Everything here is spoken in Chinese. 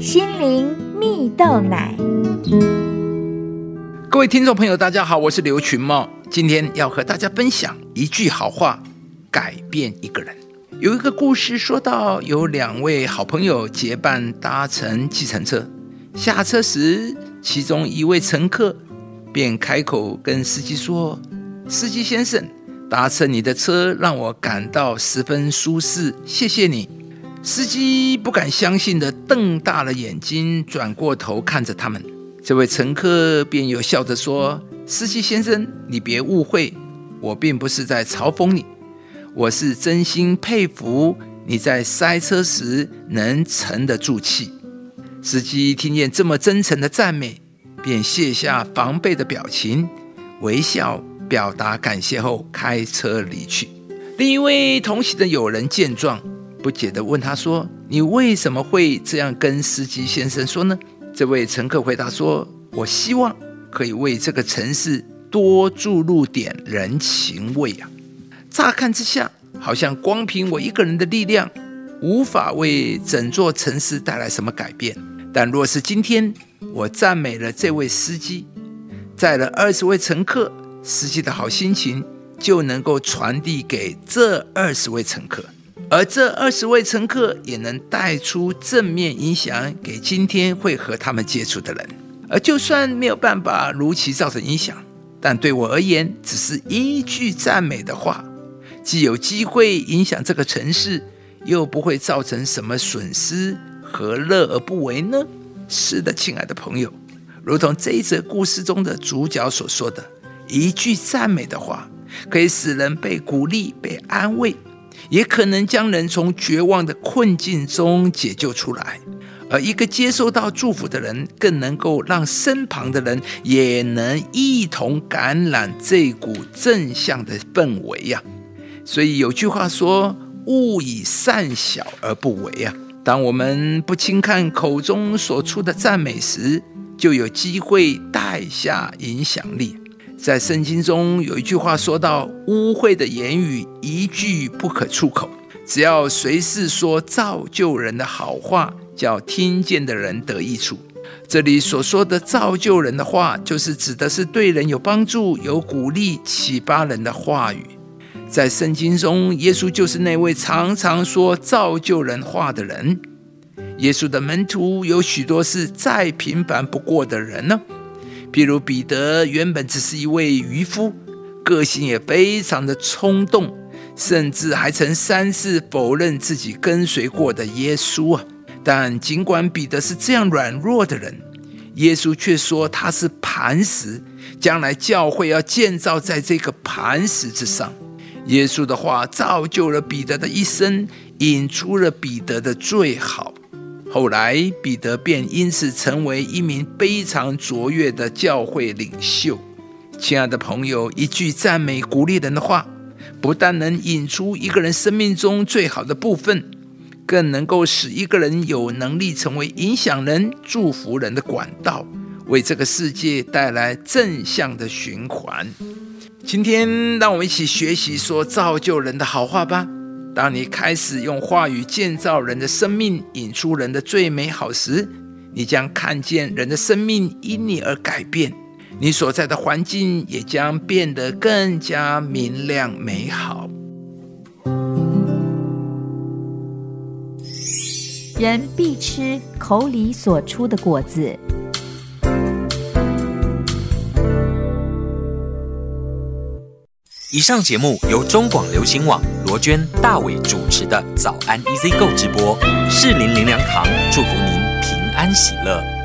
心灵蜜豆奶。各位听众朋友，大家好，我是刘群茂，今天要和大家分享一句好话，改变一个人。有一个故事说到，有两位好朋友结伴搭乘计程车，下车时，其中一位乘客便开口跟司机说：“司机先生，搭乘你的车让我感到十分舒适，谢谢你。”司机不敢相信的瞪大了眼睛，转过头看着他们。这位乘客便又笑着说：“司机先生，你别误会，我并不是在嘲讽你，我是真心佩服你在塞车时能沉得住气。”司机听见这么真诚的赞美，便卸下防备的表情，微笑表达感谢后开车离去。另一位同行的友人见状。不解地问他说：“你为什么会这样跟司机先生说呢？”这位乘客回答说：“我希望可以为这个城市多注入点人情味啊！乍看之下，好像光凭我一个人的力量，无法为整座城市带来什么改变。但若是今天我赞美了这位司机，载了二十位乘客，司机的好心情就能够传递给这二十位乘客。”而这二十位乘客也能带出正面影响给今天会和他们接触的人。而就算没有办法如期造成影响，但对我而言，只是一句赞美的话，既有机会影响这个城市，又不会造成什么损失，何乐而不为呢？是的，亲爱的朋友，如同这一则故事中的主角所说的，一句赞美的话，可以使人被鼓励、被安慰。也可能将人从绝望的困境中解救出来，而一个接受到祝福的人，更能够让身旁的人也能一同感染这股正向的氛围呀。所以有句话说：“勿以善小而不为啊。”当我们不轻看口中所出的赞美时，就有机会带下影响力。在圣经中有一句话说到：“污秽的言语一句不可出口，只要随时说造就人的好话，叫听见的人得益处。”这里所说的造就人的话，就是指的是对人有帮助、有鼓励、启发人的话语。在圣经中，耶稣就是那位常常说造就人话的人。耶稣的门徒有许多是再平凡不过的人呢。譬如彼得原本只是一位渔夫，个性也非常的冲动，甚至还曾三次否认自己跟随过的耶稣啊！但尽管彼得是这样软弱的人，耶稣却说他是磐石，将来教会要建造在这个磐石之上。耶稣的话造就了彼得的一生，引出了彼得的最好。后来，彼得便因此成为一名非常卓越的教会领袖。亲爱的朋友，一句赞美、鼓励人的话，不但能引出一个人生命中最好的部分，更能够使一个人有能力成为影响人、祝福人的管道，为这个世界带来正向的循环。今天，让我们一起学习说造就人的好话吧。当你开始用话语建造人的生命，引出人的最美好时，你将看见人的生命因你而改变，你所在的环境也将变得更加明亮美好。人必吃口里所出的果子。以上节目由中广流行网罗娟、大伟主持的《早安 Easy 购》直播，适林林粮堂祝福您平安喜乐。